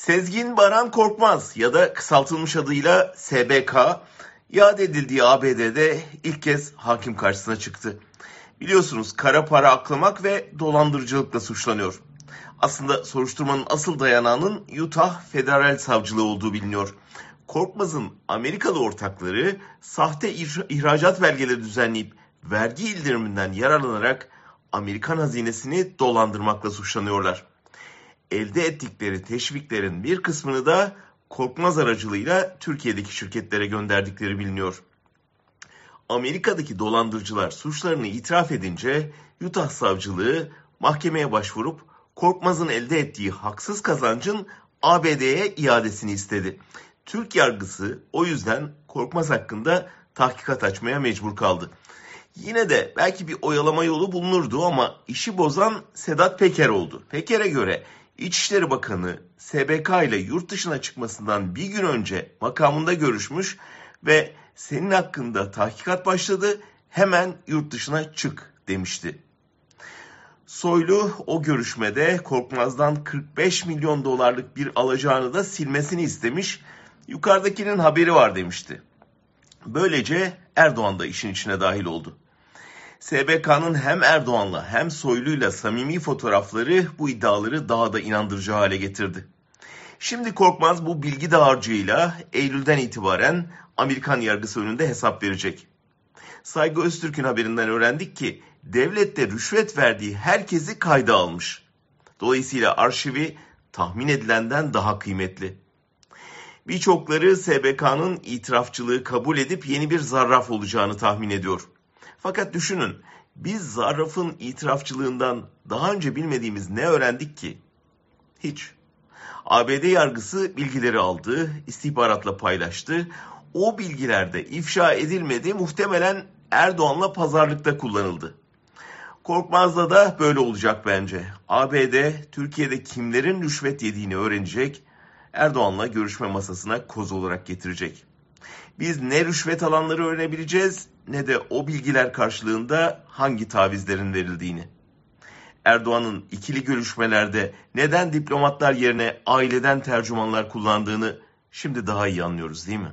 Sezgin Baran Korkmaz ya da kısaltılmış adıyla SBK iade edildiği ABD'de ilk kez hakim karşısına çıktı. Biliyorsunuz kara para aklamak ve dolandırıcılıkla suçlanıyor. Aslında soruşturmanın asıl dayanağının Utah Federal Savcılığı olduğu biliniyor. Korkmaz'ın Amerikalı ortakları sahte ihracat belgeleri düzenleyip vergi indiriminden yararlanarak Amerikan hazinesini dolandırmakla suçlanıyorlar elde ettikleri teşviklerin bir kısmını da Korkmaz aracılığıyla Türkiye'deki şirketlere gönderdikleri biliniyor. Amerika'daki dolandırıcılar suçlarını itiraf edince Utah savcılığı mahkemeye başvurup Korkmaz'ın elde ettiği haksız kazancın ABD'ye iadesini istedi. Türk yargısı o yüzden Korkmaz hakkında tahkikat açmaya mecbur kaldı. Yine de belki bir oyalama yolu bulunurdu ama işi bozan Sedat Peker oldu. Peker'e göre İçişleri Bakanı SBK ile yurt dışına çıkmasından bir gün önce makamında görüşmüş ve senin hakkında tahkikat başladı hemen yurt dışına çık demişti. Soylu o görüşmede Korkmaz'dan 45 milyon dolarlık bir alacağını da silmesini istemiş. Yukarıdakinin haberi var demişti. Böylece Erdoğan da işin içine dahil oldu. SBK'nın hem Erdoğan'la hem Soylu'yla samimi fotoğrafları bu iddiaları daha da inandırıcı hale getirdi. Şimdi Korkmaz bu bilgi dağarcığıyla Eylül'den itibaren Amerikan yargısı önünde hesap verecek. Saygı Öztürk'ün haberinden öğrendik ki devlette rüşvet verdiği herkesi kayda almış. Dolayısıyla arşivi tahmin edilenden daha kıymetli. Birçokları SBK'nın itirafçılığı kabul edip yeni bir zarraf olacağını tahmin ediyor. Fakat düşünün biz zarrafın itirafçılığından daha önce bilmediğimiz ne öğrendik ki? Hiç. ABD yargısı bilgileri aldı, istihbaratla paylaştı. O bilgilerde ifşa edilmedi, muhtemelen Erdoğan'la pazarlıkta kullanıldı. Korkmaz'da da böyle olacak bence. ABD Türkiye'de kimlerin rüşvet yediğini öğrenecek, Erdoğan'la görüşme masasına koz olarak getirecek. Biz ne rüşvet alanları öğrenebileceğiz ne de o bilgiler karşılığında hangi tavizlerin verildiğini. Erdoğan'ın ikili görüşmelerde neden diplomatlar yerine aileden tercümanlar kullandığını şimdi daha iyi anlıyoruz değil mi?